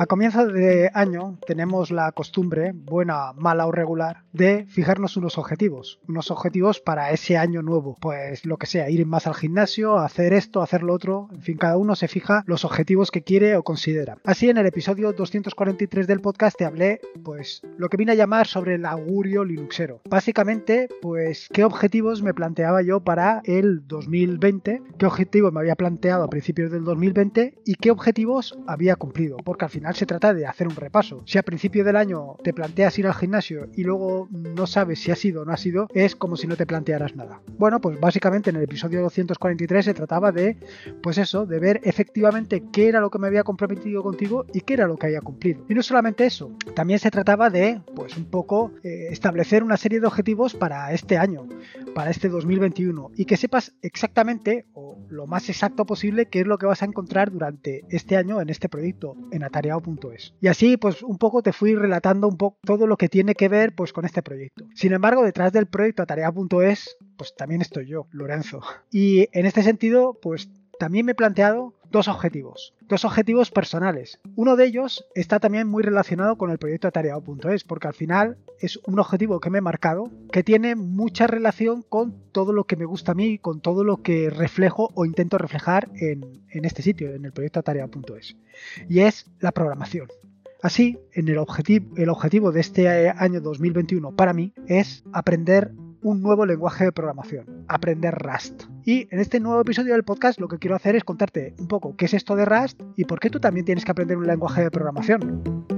A comienzo de año tenemos la costumbre, buena, mala o regular, de fijarnos unos objetivos. Unos objetivos para ese año nuevo. Pues lo que sea, ir más al gimnasio, hacer esto, hacer lo otro. En fin, cada uno se fija los objetivos que quiere o considera. Así en el episodio 243 del podcast te hablé, pues, lo que vine a llamar sobre el augurio linuxero. Básicamente, pues, qué objetivos me planteaba yo para el 2020, qué objetivos me había planteado a principios del 2020 y qué objetivos había cumplido. Porque al final se trata de hacer un repaso. Si a principio del año te planteas ir al gimnasio y luego no sabes si ha sido o no ha sido, es como si no te plantearas nada. Bueno, pues básicamente en el episodio 243 se trataba de, pues eso, de ver efectivamente qué era lo que me había comprometido contigo y qué era lo que había cumplido. Y no solamente eso, también se trataba de, pues un poco, eh, establecer una serie de objetivos para este año, para este 2021, y que sepas exactamente, o lo más exacto posible, qué es lo que vas a encontrar durante este año en este proyecto, en Y así, pues un poco te fui relatando un poco todo lo que tiene que ver pues con este proyecto. Sin embargo, detrás del proyecto Atarea.es, pues también estoy yo, Lorenzo. Y en este sentido, pues también me he planteado dos objetivos, dos objetivos personales. Uno de ellos está también muy relacionado con el proyecto atareado.es, porque al final es un objetivo que me he marcado que tiene mucha relación con todo lo que me gusta a mí, con todo lo que reflejo o intento reflejar en, este sitio, en el proyecto atareado.es. Y es la programación. Así, en el objetivo, el objetivo de este año 2021 para mí es aprender un nuevo lenguaje de programación, aprender Rust. Y en este nuevo episodio del podcast lo que quiero hacer es contarte un poco qué es esto de Rust y por qué tú también tienes que aprender un lenguaje de programación.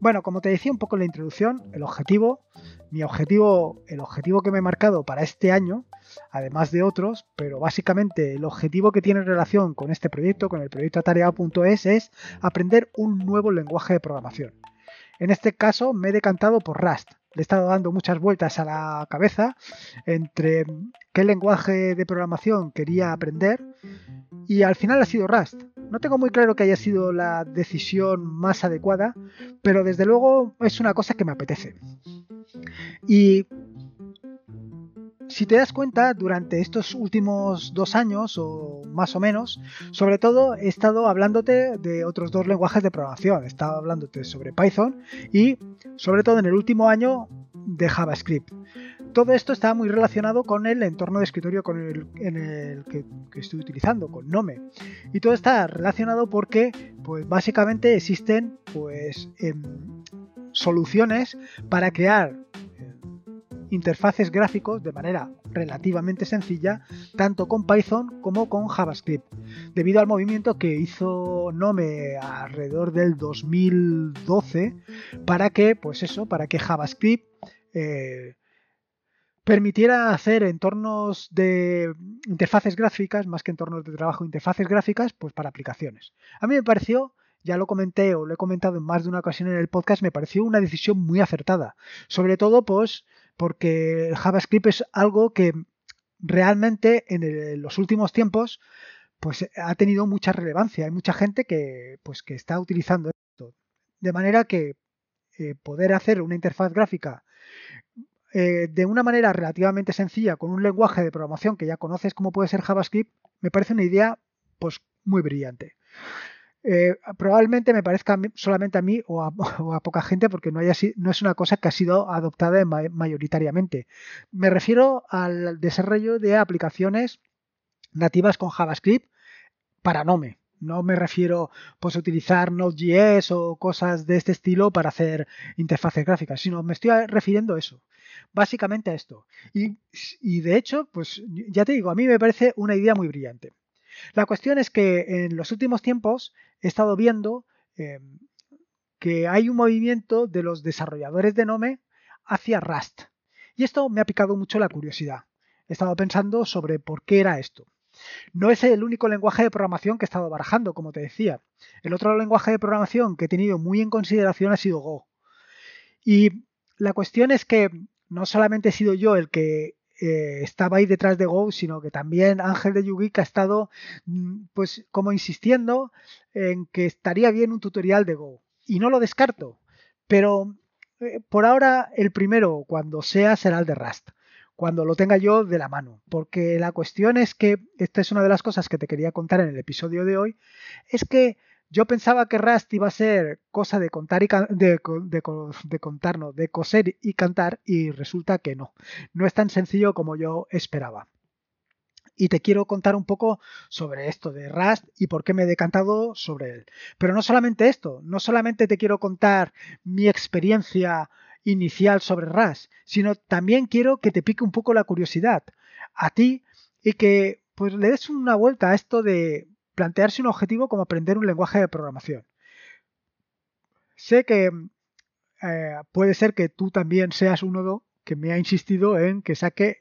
Bueno, como te decía un poco en la introducción, el objetivo, mi objetivo, el objetivo que me he marcado para este año, además de otros, pero básicamente el objetivo que tiene relación con este proyecto, con el proyecto atareado.es, es aprender un nuevo lenguaje de programación. En este caso me he decantado por Rust. Le he estado dando muchas vueltas a la cabeza entre qué lenguaje de programación quería aprender y al final ha sido Rust. No tengo muy claro que haya sido la decisión más adecuada, pero desde luego es una cosa que me apetece. Y si te das cuenta, durante estos últimos dos años o más o menos, sobre todo he estado hablándote de otros dos lenguajes de programación. He estado hablándote sobre Python y sobre todo en el último año de JavaScript. Todo esto está muy relacionado con el entorno de escritorio con el, en el que, estoy utilizando, con Nome. Y todo está relacionado porque, pues básicamente existen, pues, em, soluciones para crear interfaces gráficos de manera relativamente sencilla, tanto con Python como con JavaScript, debido al movimiento que hizo Nome alrededor del 2012 para que, pues eso, para que JavaScript eh, permitiera hacer entornos de interfaces gráficas, más que entornos de trabajo, interfaces gráficas, pues para aplicaciones. A mí me pareció ya lo comenté o lo he comentado en más de una ocasión en el podcast, me pareció una decisión muy acertada. Sobre todo, pues, porque JavaScript es algo que realmente en, los últimos tiempos pues ha tenido mucha relevancia. Hay mucha gente que, pues, que está utilizando esto. De manera que eh, poder hacer una interfaz gráfica eh, de una manera relativamente sencilla con un lenguaje de programación que ya conoces como puede ser JavaScript, me parece una idea pues muy brillante. Eh, probablemente me parezca solamente a mí o a, poca gente porque no, haya, no es una cosa que ha sido adoptada mayoritariamente. Me refiero al desarrollo de aplicaciones nativas con JavaScript para Nome. No me refiero pues, a utilizar Node.js o cosas de este estilo para hacer interfaces gráficas, sino me estoy refiriendo a eso. Básicamente a esto. Y, de hecho, pues ya te digo, a mí me parece una idea muy brillante. La cuestión es que en los últimos tiempos he estado viendo em, que hay un movimiento de los desarrolladores de Nome hacia Rust. Y esto me ha picado mucho la curiosidad. He estado pensando sobre por qué era esto. No es el único lenguaje de programación que he estado barajando, como te decía. El otro lenguaje de programación que he tenido muy en consideración ha sido Go. Y la cuestión es que no solamente he sido yo el que eh, estaba ahí detrás de Go, sino que también Ángel de Yugi ha estado mm, pues como insistiendo en que estaría bien un tutorial de Go. Y no lo descarto, pero eh, por ahora el primero, cuando sea, será el de Rust cuando lo tenga yo de la mano. Porque la cuestión es que, esta es una de las cosas que te quería contar en el episodio de hoy, es que yo pensaba que Rust iba a ser cosa de contar y de, de, contar, de coser y cantar, y resulta que no. No es tan sencillo como yo esperaba. Y te quiero contar un poco sobre esto de Rust y por qué me he decantado sobre él. Pero no solamente esto, no solamente te quiero contar mi experiencia inicial sobre RAS, sino también quiero que te pique un poco la curiosidad a ti y que pues le des una vuelta a esto de plantearse un objetivo como aprender un lenguaje de programación. Sé que eh, puede ser que tú también seas uno que me ha insistido en que saque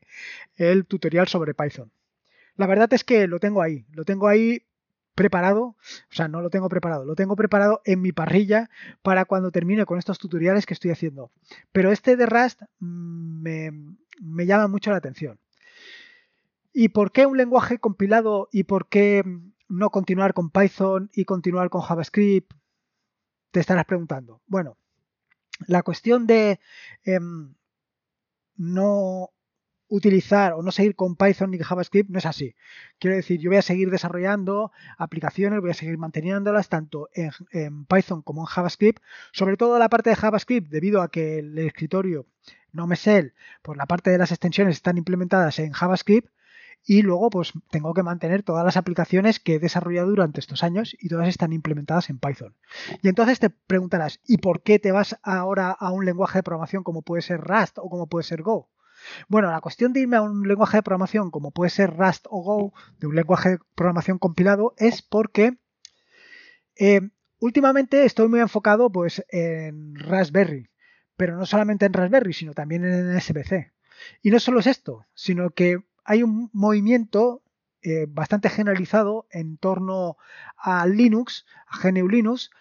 el tutorial sobre Python. La verdad es que lo tengo ahí, lo tengo ahí preparado, o sea, no lo tengo preparado, lo tengo preparado en mi parrilla para cuando termine con estos tutoriales que estoy haciendo. Pero este de Rust mm, me, llama mucho la atención. ¿Y por qué un lenguaje compilado y por qué no continuar con Python y continuar con JavaScript? Te estarás preguntando. Bueno, la cuestión de em, no utilizar o no seguir con Python ni JavaScript no es así. Quiero decir, yo voy a seguir desarrollando aplicaciones, voy a seguir manteniéndolas tanto en, Python como en JavaScript, sobre todo la parte de JavaScript, debido a que el escritorio no me sé, por la parte de las extensiones están implementadas en JavaScript y luego pues tengo que mantener todas las aplicaciones que he desarrollado durante estos años y todas están implementadas en Python. Y entonces te preguntarás, ¿y por qué te vas ahora a un lenguaje de programación como puede ser Rust o como puede ser Go? Bueno, la cuestión de irme a un lenguaje de programación como puede ser Rust o Go, de un lenguaje de programación compilado, es porque eh, últimamente estoy muy enfocado pues, en Raspberry, pero no solamente en Raspberry, sino también en SBC. Y no solo es esto, sino que hay un movimiento eh, bastante generalizado en torno a Linux, a GNU Linux,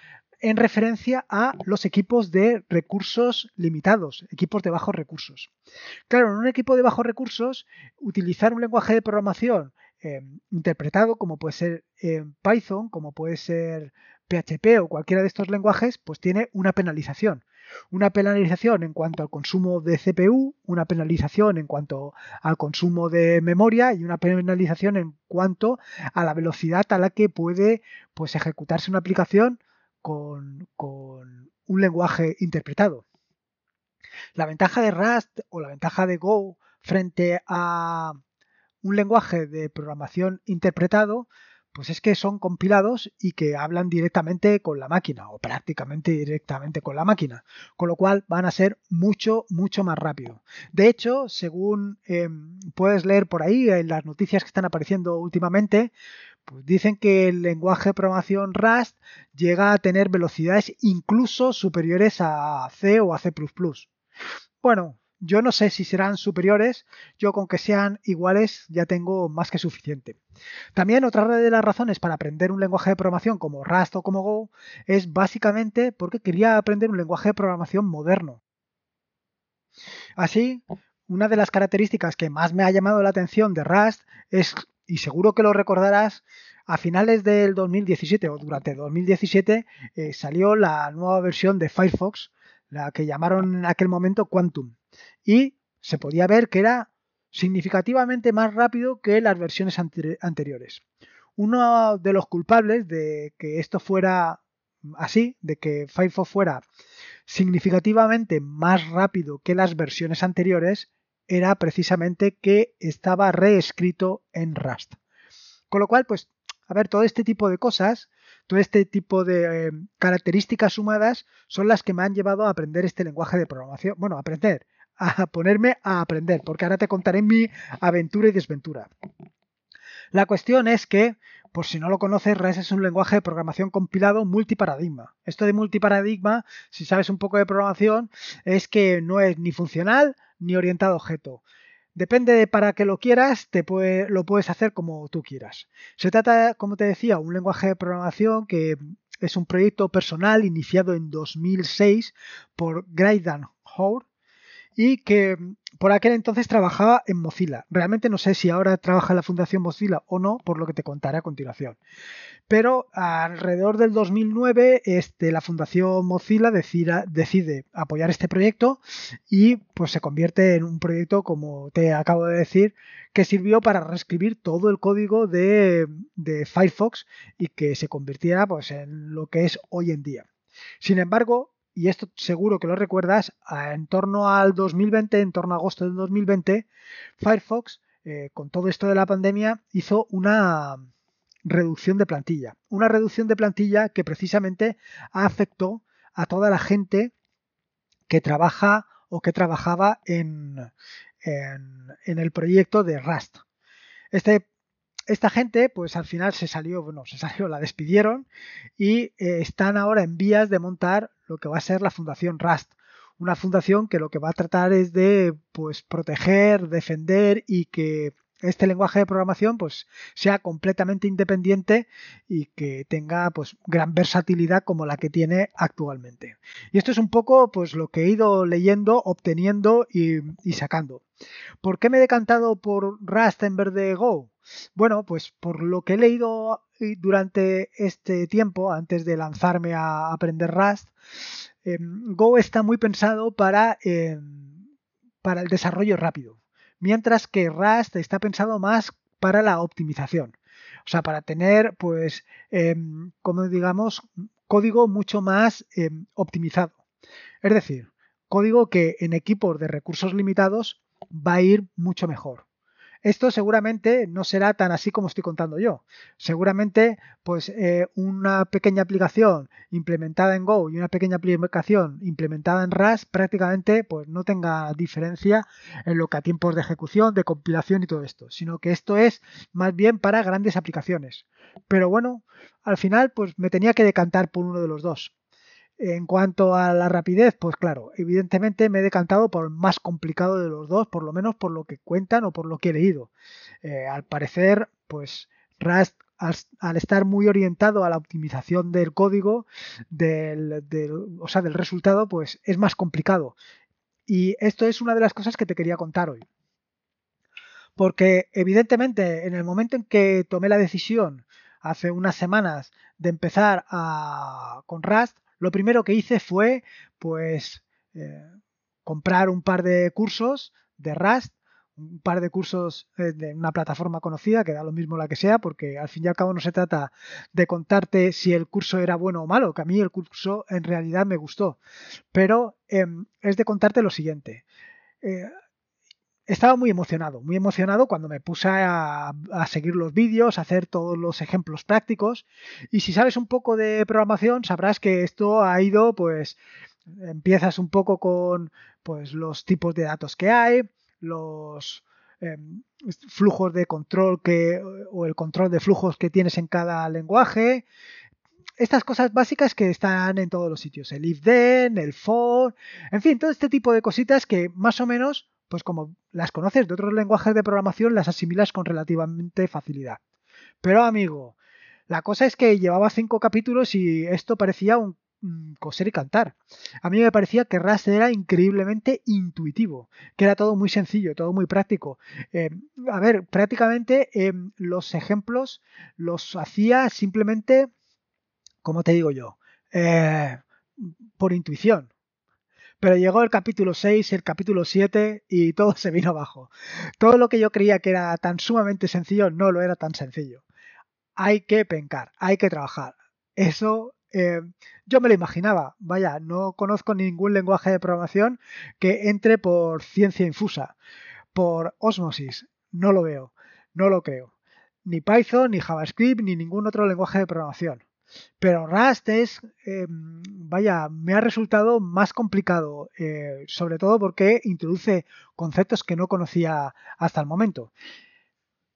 en referencia a los equipos de recursos limitados, equipos de bajos recursos. Claro, en un equipo de bajos recursos, utilizar un lenguaje de programación eh, interpretado, como puede ser eh, Python, como puede ser PHP o cualquiera de estos lenguajes, pues tiene una penalización. Una penalización en cuanto al consumo de CPU, una penalización en cuanto al consumo de memoria y una penalización en cuanto a la velocidad a la que puede pues, ejecutarse una aplicación con, un lenguaje interpretado. La ventaja de Rust o la ventaja de Go frente a un lenguaje de programación interpretado, pues es que son compilados y que hablan directamente con la máquina o prácticamente directamente con la máquina, con lo cual van a ser mucho, mucho más rápido. De hecho, según em, puedes leer por ahí en las noticias que están apareciendo últimamente, pues dicen que el lenguaje de programación Rust llega a tener velocidades incluso superiores a C o a C++. Bueno, yo no sé si serán superiores, yo con que sean iguales ya tengo más que suficiente. También otra de las razones para aprender un lenguaje de programación como Rust o como Go es básicamente porque quería aprender un lenguaje de programación moderno. Así, una de las características que más me ha llamado la atención de Rust es y seguro que lo recordarás, a finales del 2017 o durante 2017 eh, salió la nueva versión de Firefox, la que llamaron en aquel momento Quantum. Y se podía ver que era significativamente más rápido que las versiones anteriores. Uno de los culpables de que esto fuera así, de que Firefox fuera significativamente más rápido que las versiones anteriores, era precisamente que estaba reescrito en Rust. Con lo cual, pues, a ver, todo este tipo de cosas, todo este tipo de eh, características sumadas son las que me han llevado a aprender este lenguaje de programación. Bueno, a aprender, a ponerme a aprender, porque ahora te contaré mi aventura y desventura. La cuestión es que, por si no lo conoces, Rust es un lenguaje de programación compilado multiparadigma. Esto de multiparadigma, si sabes un poco de programación, es que no es ni funcional ni orientado a objeto. Depende de para qué lo quieras, te lo puedes hacer como tú quieras. Se trata, como te decía, un lenguaje de programación que es un proyecto personal iniciado en 2006 por Graydan Hoare y que por aquel entonces trabajaba en Mozilla. Realmente no sé si ahora trabaja en la Fundación Mozilla o no, por lo que te contaré a continuación. Pero alrededor del 2009 este, la Fundación Mozilla decide, apoyar este proyecto y pues se convierte en un proyecto, como te acabo de decir, que sirvió para reescribir todo el código de, de Firefox y que se convirtiera pues, en lo que es hoy en día. Sin embargo, y esto seguro que lo recuerdas, en torno al 2020, en torno a agosto del 2020, Firefox, eh, con todo esto de la pandemia, hizo una reducción de plantilla. Una reducción de plantilla que precisamente afectó a toda la gente que trabaja o que trabajaba en, en el proyecto de Rust. Este esta gente, pues al final se salió, bueno, se salió, la despidieron y eh, están ahora en vías de montar lo que va a ser la Fundación Rust. Una fundación que lo que va a tratar es de, pues, proteger, defender y que este lenguaje de programación pues sea completamente independiente y que tenga pues gran versatilidad como la que tiene actualmente. Y esto es un poco pues lo que he ido leyendo, obteniendo y, y sacando. ¿Por qué me he decantado por Rust en vez de Go? Bueno, pues por lo que he leído durante este tiempo, antes de lanzarme a aprender Rust, em, Go está muy pensado para, em, para el desarrollo rápido mientras que Rust está pensado más para la optimización. O sea, para tener, pues, em, como digamos, código mucho más optimizado. Es decir, código que en equipos de recursos limitados va a ir mucho mejor. Esto seguramente no será tan así como estoy contando yo. Seguramente, pues eh, una pequeña aplicación implementada en Go y una pequeña aplicación implementada en Rust prácticamente pues no tenga diferencia en lo que a tiempos de ejecución, de compilación y todo esto, sino que esto es más bien para grandes aplicaciones. Pero bueno, al final pues me tenía que decantar por uno de los dos. En cuanto a la rapidez, pues claro, evidentemente me he decantado por el más complicado de los dos, por lo menos por lo que cuentan o por lo que he leído. Eh, al parecer, pues Rust, al, estar muy orientado a la optimización del código, del, o sea, del resultado, pues es más complicado. Y esto es una de las cosas que te quería contar hoy. Porque evidentemente en el momento en que tomé la decisión hace unas semanas de empezar a, con Rust, lo primero que hice fue, pues, eh, comprar un par de cursos de Rust, un par de cursos eh, de una plataforma conocida, que da lo mismo la que sea, porque al fin y al cabo no se trata de contarte si el curso era bueno o malo, que a mí el curso en realidad me gustó, pero em, es de contarte lo siguiente. Eh, estaba muy emocionado, muy emocionado cuando me puse a, seguir los vídeos, a hacer todos los ejemplos prácticos. Y si sabes un poco de programación, sabrás que esto ha ido, pues, empiezas un poco con, pues, los tipos de datos que hay, los em, flujos de control que, o el control de flujos que tienes en cada lenguaje. Estas cosas básicas que están en todos los sitios, el if then, el for, en fin, todo este tipo de cositas que más o menos pues como las conoces de otros lenguajes de programación, las asimilas con relativamente facilidad. Pero amigo, la cosa es que llevaba cinco capítulos y esto parecía un coser y cantar. A mí me parecía que Rust era increíblemente intuitivo, que era todo muy sencillo, todo muy práctico. Eh, a ver, prácticamente eh, los ejemplos los hacía simplemente, como te digo yo, eh, por intuición. Pero llegó el capítulo 6, el capítulo 7 y todo se vino abajo. Todo lo que yo creía que era tan sumamente sencillo no lo era tan sencillo. Hay que pencar, hay que trabajar. Eso eh, yo me lo imaginaba. Vaya, no conozco ningún lenguaje de programación que entre por ciencia infusa, por osmosis. No lo veo, no lo creo. Ni Python, ni JavaScript, ni ningún otro lenguaje de programación. Pero Rust es, eh, vaya, me ha resultado más complicado, eh, sobre todo porque introduce conceptos que no conocía hasta el momento.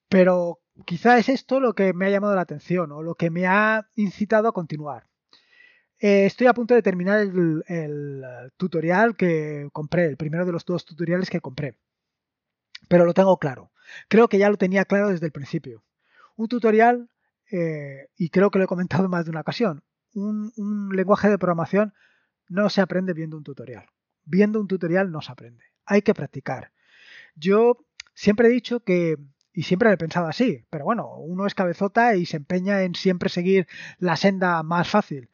Pero quizá es esto lo que me ha llamado la atención o lo que me ha incitado a continuar. Eh, estoy a punto de terminar el tutorial que compré, el primero de los dos tutoriales que compré. pero lo tengo claro. Creo que ya lo tenía claro desde el principio. Un tutorial, eh, y creo que lo he comentado más de una ocasión, un, lenguaje de programación no se aprende viendo un tutorial. Viendo un tutorial no se aprende. Hay que practicar. Yo siempre he dicho que y siempre lo he pensado así, pero bueno, uno es cabezota y se empeña en siempre seguir la senda más fácil.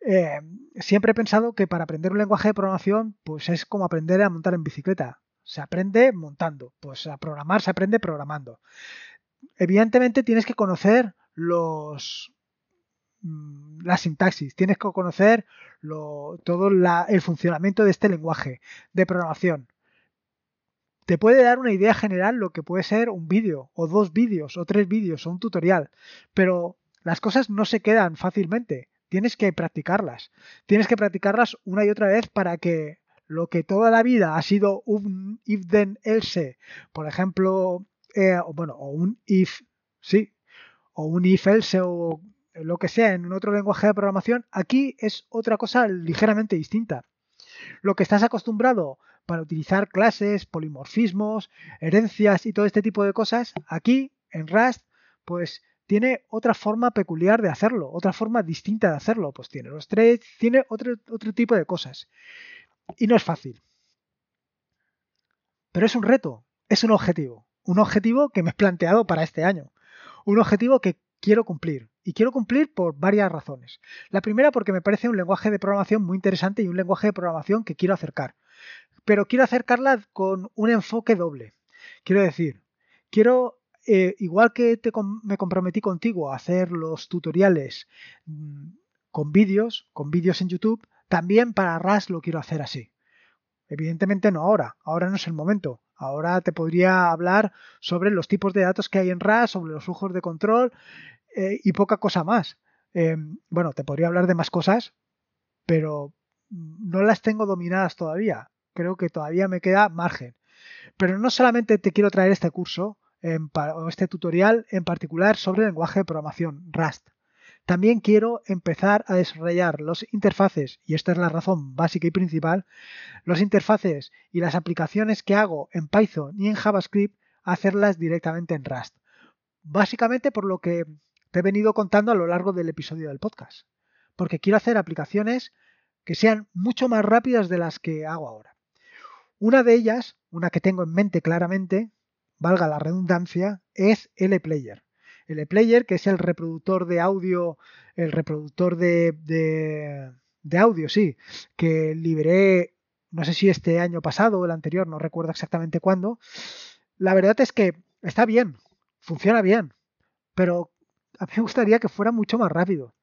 Eh, siempre he pensado que para aprender un lenguaje de programación, pues es como aprender a montar en bicicleta. Se aprende montando, pues a programar se aprende programando. Evidentemente tienes que conocer los mm, la sintaxis, tienes que conocer todo el funcionamiento de este lenguaje de programación te puede dar una idea general lo que puede ser un vídeo, o dos vídeos, o tres vídeos, o un tutorial, pero las cosas no se quedan fácilmente. Tienes que practicarlas. Tienes que practicarlas una y otra vez para que lo que toda la vida ha sido un if then else, por ejemplo, eh, bueno, o un if, sí, o un if else o lo que sea en otro lenguaje de programación, aquí es otra cosa ligeramente distinta. Lo que estás acostumbrado para utilizar clases, polimorfismos, herencias y todo este tipo de cosas, aquí en Rust, pues tiene otra forma peculiar de hacerlo, otra forma distinta de hacerlo. Pues tiene los tres, tiene otro, otro tipo de cosas. Y no es fácil. Pero es un reto, es un objetivo. Un objetivo que me he planteado para este año. Un objetivo que quiero cumplir. Y quiero cumplir por varias razones. La primera porque me parece un lenguaje de programación muy interesante y un lenguaje de programación que quiero acercar pero quiero acercarla con un enfoque doble. Quiero decir, quiero, eh, igual que me comprometí contigo a hacer los tutoriales mm, con vídeos, con vídeos en YouTube, también para RAS lo quiero hacer así. Evidentemente no ahora, ahora no es el momento. Ahora te podría hablar sobre los tipos de datos que hay en RAS, sobre los flujos de control eh, y poca cosa más. Em, bueno, te podría hablar de más cosas, pero no las tengo dominadas todavía creo que todavía me queda margen. Pero no solamente te quiero traer este curso o este tutorial en particular sobre el lenguaje de programación Rust. También quiero empezar a desarrollar los interfaces, y esta es la razón básica y principal, los interfaces y las aplicaciones que hago en Python y en JavaScript, hacerlas directamente en Rust. Básicamente por lo que te he venido contando a lo largo del episodio del podcast. Porque quiero hacer aplicaciones que sean mucho más rápidas de las que hago ahora. Una de ellas, una que tengo en mente claramente, valga la redundancia, es LPlayer. LPlayer, que es el reproductor de audio, el reproductor de, de, audio, sí, que liberé, no sé si este año pasado o el anterior, no recuerdo exactamente cuándo. La verdad es que está bien, funciona bien, pero a mí me gustaría que fuera mucho más rápido,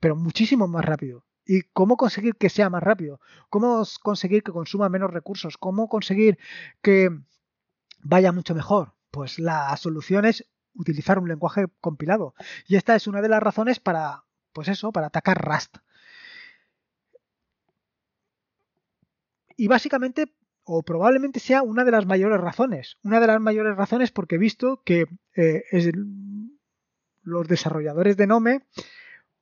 pero muchísimo más rápido. ¿Y cómo conseguir que sea más rápido? ¿Cómo conseguir que consuma menos recursos? ¿Cómo conseguir que vaya mucho mejor? Pues la solución es utilizar un lenguaje compilado. Y esta es una de las razones para, pues eso, para atacar Rust. Y básicamente, o probablemente sea una de las mayores razones. Una de las mayores razones porque he visto que eh, los desarrolladores de Nome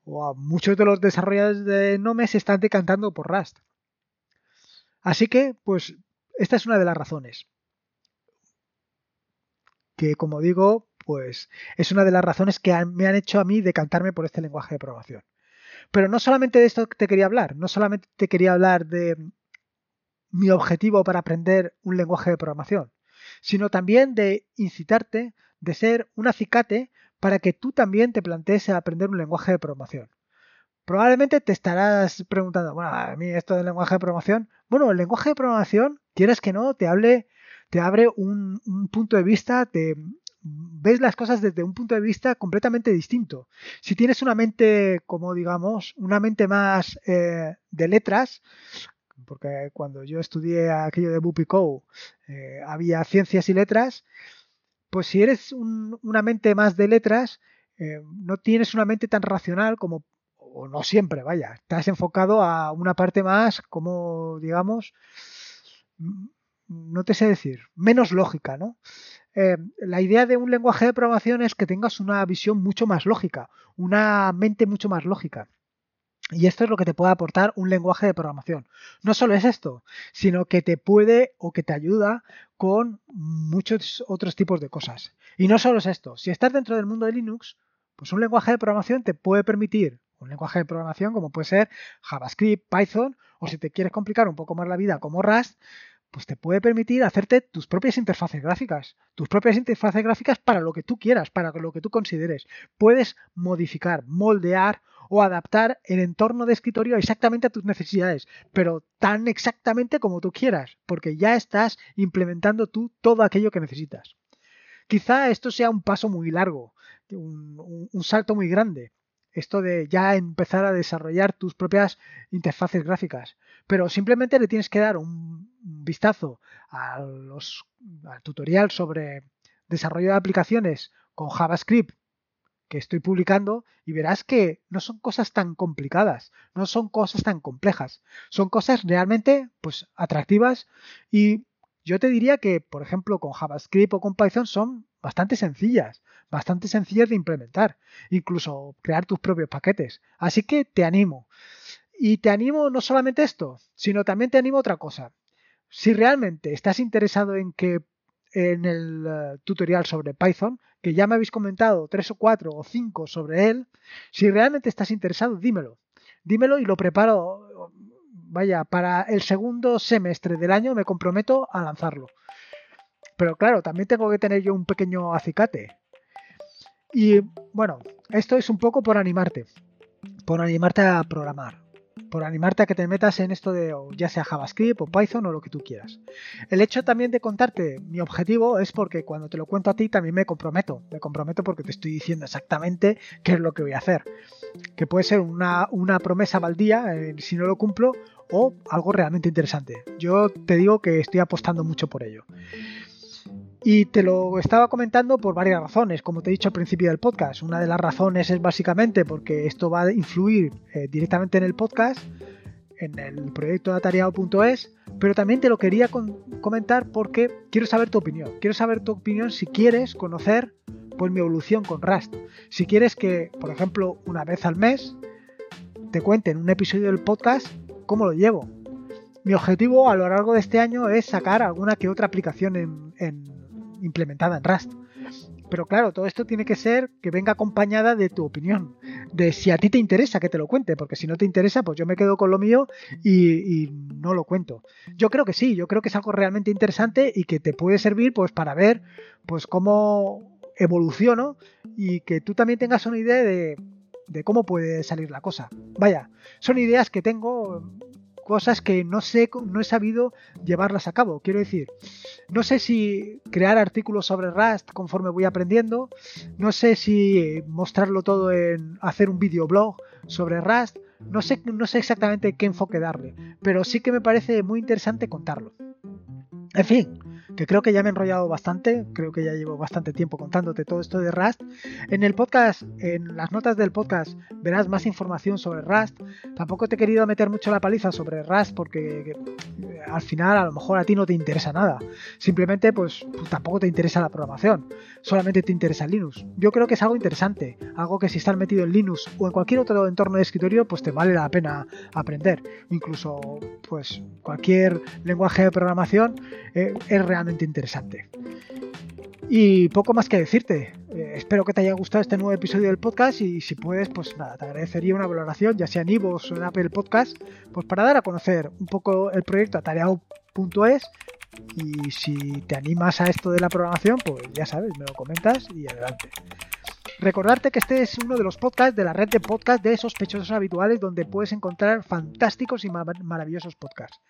o a muchos de los desarrolladores de Nome se están decantando por Rust. Así que, pues, esta es una de las razones. Que, como digo, pues es una de las razones que me han hecho a mí decantarme por este lenguaje de programación. Pero no solamente de esto te quería hablar, no solamente te quería hablar de mi objetivo para aprender un lenguaje de programación, sino también de incitarte de ser un acicate para que tú también te plantees aprender un lenguaje de programación. Probablemente te estarás preguntando, bueno, a mí esto del lenguaje de programación, bueno, el lenguaje de programación, quieres que no, te hable, te abre un, punto de vista, te ves las cosas desde un punto de vista completamente distinto. Si tienes una mente, como digamos, una mente más eh, de letras, porque cuando yo estudié aquello de Bupico eh, había ciencias y letras, pues si eres una mente más de letras, eh, no tienes una mente tan racional como, o no siempre, vaya, estás enfocado a una parte más, como digamos, mm, no te sé decir, menos lógica, ¿no? Eh, la idea de un lenguaje de programación es que tengas una visión mucho más lógica, una mente mucho más lógica. Y esto es lo que te puede aportar un lenguaje de programación. No solo es esto, sino que te puede o que te ayuda con muchos otros tipos de cosas. Y no solo es esto, si estás dentro del mundo de Linux, pues un lenguaje de programación te puede permitir, un lenguaje de programación como puede ser JavaScript, Python, o si te quieres complicar un poco más la vida como Rust, pues te puede permitir hacerte tus propias interfaces gráficas, tus propias interfaces gráficas para lo que tú quieras, para lo que tú consideres. Puedes modificar, moldear o adaptar el entorno de escritorio exactamente a tus necesidades, pero tan exactamente como tú quieras, porque ya estás implementando tú todo aquello que necesitas. Quizá esto sea un paso muy largo, un, un salto muy grande, esto de ya empezar a desarrollar tus propias interfaces gráficas. Pero simplemente le tienes que dar un vistazo al tutorial sobre desarrollo de aplicaciones con JavaScript que estoy publicando y verás que no son cosas tan complicadas, no son cosas tan complejas, son cosas realmente pues atractivas y yo te diría que, por ejemplo, con JavaScript o con Python son bastante sencillas, bastante sencillas de implementar, incluso crear tus propios paquetes. Así que te animo. Y te animo no solamente esto, sino también te animo otra cosa. Si realmente estás interesado en que en el eh, tutorial sobre Python, que ya me habéis comentado tres o cuatro o cinco sobre él, si realmente estás interesado, dímelo. Dímelo y lo preparo vaya, para el segundo semestre del año me comprometo a lanzarlo. Pero claro, también tengo que tener yo un pequeño acicate. Y bueno, esto es un poco por animarte, por animarte a programar, por animarte a que te metas en esto de ya sea JavaScript o Python o lo que tú quieras. El hecho también de contarte mi objetivo es porque cuando te lo cuento a ti también me comprometo, me comprometo porque te estoy diciendo exactamente qué es lo que voy a hacer. Que puede ser una, una promesa baldía eh, si no lo cumplo o algo realmente interesante. Yo te digo que estoy apostando mucho por ello. Y te lo estaba comentando por varias razones, como te he dicho al principio del podcast. Una de las razones es básicamente porque esto va a influir eh, directamente en el podcast, en el proyecto atareado.es, pero también te lo quería comentar porque quiero saber tu opinión. Quiero saber tu opinión si quieres conocer pues, mi evolución con Rust. Si quieres que, por ejemplo, una vez al mes te cuente en un episodio del podcast cómo lo llevo. Mi objetivo a lo largo de este año es sacar alguna que otra aplicación en, implementada en Rust. Pero claro, todo esto tiene que ser que venga acompañada de tu opinión, de si a ti te interesa que te lo cuente, porque si no te interesa, pues yo me quedo con lo mío y, no lo cuento. Yo creo que sí, yo creo que es algo realmente interesante y que te puede servir pues para ver pues cómo evoluciono y que tú también tengas una idea de, de cómo puede salir la cosa. Vaya, son ideas que tengo, cosas que no sé, no he sabido llevarlas a cabo. Quiero decir, no sé si crear artículos sobre Rust conforme voy aprendiendo, no sé si mostrarlo todo en hacer un videoblog sobre Rust, no sé, no sé exactamente qué enfoque darle, pero sí que me parece muy interesante contarlo. En fin, que creo que ya me he enrollado bastante, creo que ya llevo bastante tiempo contándote todo esto de Rust. En el podcast, en las notas del podcast, verás más información sobre Rust. Tampoco te he querido meter mucho la paliza sobre Rust porque eh, al final a lo mejor a ti no te interesa nada. Simplemente pues, pues tampoco te interesa la programación, solamente te interesa Linux. Yo creo que es algo interesante, algo que si estás metido en Linux o en cualquier otro entorno de escritorio, pues te vale la pena aprender. Incluso pues cualquier lenguaje de programación eh, es realmente interesante. Y poco más que decirte. Eh, espero que te haya gustado este nuevo episodio del podcast y si puedes, pues nada, te agradecería una valoración, ya sea en iVoox o en Apple Podcast, pues para dar a conocer un poco el proyecto atareado.es y si te animas a esto de la programación, pues ya sabes, me lo comentas y adelante. Recordarte que este es uno de los podcasts de la red de podcast de sospechosos habituales donde puedes encontrar fantásticos y maravillosos podcasts.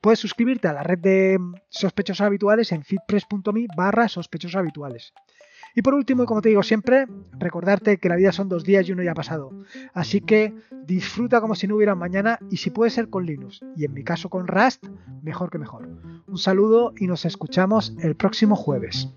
Puedes suscribirte a la red de sospechosos habituales en feedpress.me barra sospechosos habituales. Y por último, y como te digo siempre, recordarte que la vida son dos días y uno ya ha pasado. Así que disfruta como si no hubiera mañana y si puede ser con Linux. Y en mi caso con Rust, mejor que mejor. Un saludo y nos escuchamos el próximo jueves.